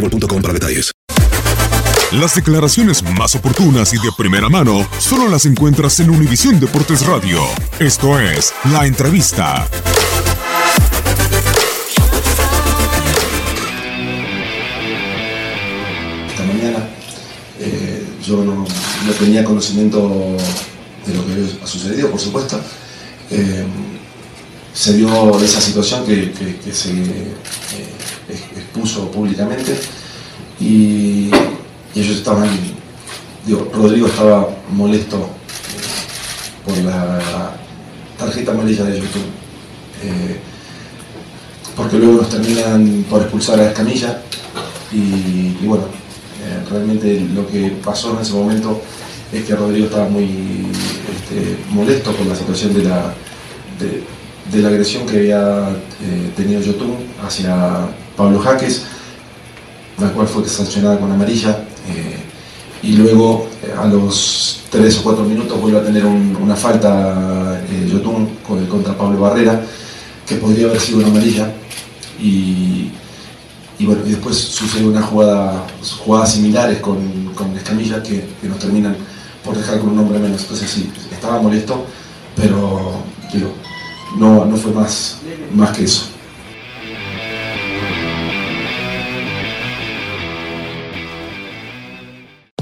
boostmobile.com para detalles. Las declaraciones más oportunas y de primera mano solo las encuentras en Univisión Deportes Radio. Esto es La Entrevista. esta mañana. Eh, yo no, no tenía conocimiento de lo que había sucedido, por supuesto. Eh, se dio esa situación que, que- que se eh, expuso públicamente y, ellos estaban, digo, Rodrigo estaba molesto eh, por la tarjeta amarilla de YouTube. Eh, porque luego nos terminan por expulsar a Escamilla y, bueno, eh, realmente lo que pasó en ese momento es que Rodrigo estaba muy este, molesto por la situación de la, de, la agresión que había tenido Yotun hacia Pablo Jaques, la cual fue sancionada con amarilla. eh, y luego eh, a los 3 o 4 minutos vuelve a tener un- una falta eh, Yotun co- contra Pablo Barrera, que podría haber sido una amarilla. Y después sucede una jugada, jugadas similares con, con Escamilla que, que nos terminan por dejar con un hombre menos. Entonces sí, estaba molesto, pero digo, no, no fue más, más que eso.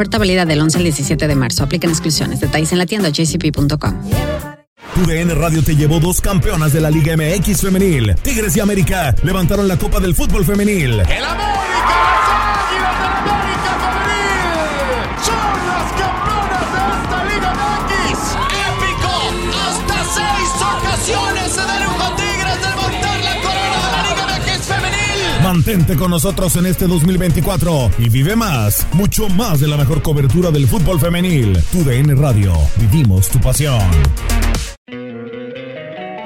Oferta válida del 11 al 17 de marzo. Aplican exclusiones. Detalles en la tienda jcp.com. Tu DN Radio te llevó dos campeonas de la Liga MX femenil. Tigres y América levantaron la Copa del Fútbol femenil. ¡El América! Mantente con nosotros en este 2024 y vive más, mucho más de la mejor cobertura del fútbol femenil. Tu DN Radio, vivimos tu pasión.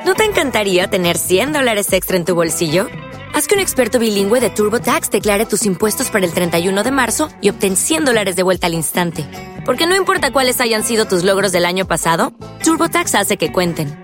¿No te encantaría tener 100 dólares extra en tu bolsillo? Haz que un experto bilingüe de TurboTax declare tus impuestos para el 31 de marzo y obtén 100 dólares de vuelta al instante. Porque no importa cuáles hayan sido tus logros del año pasado, TurboTax hace que cuenten.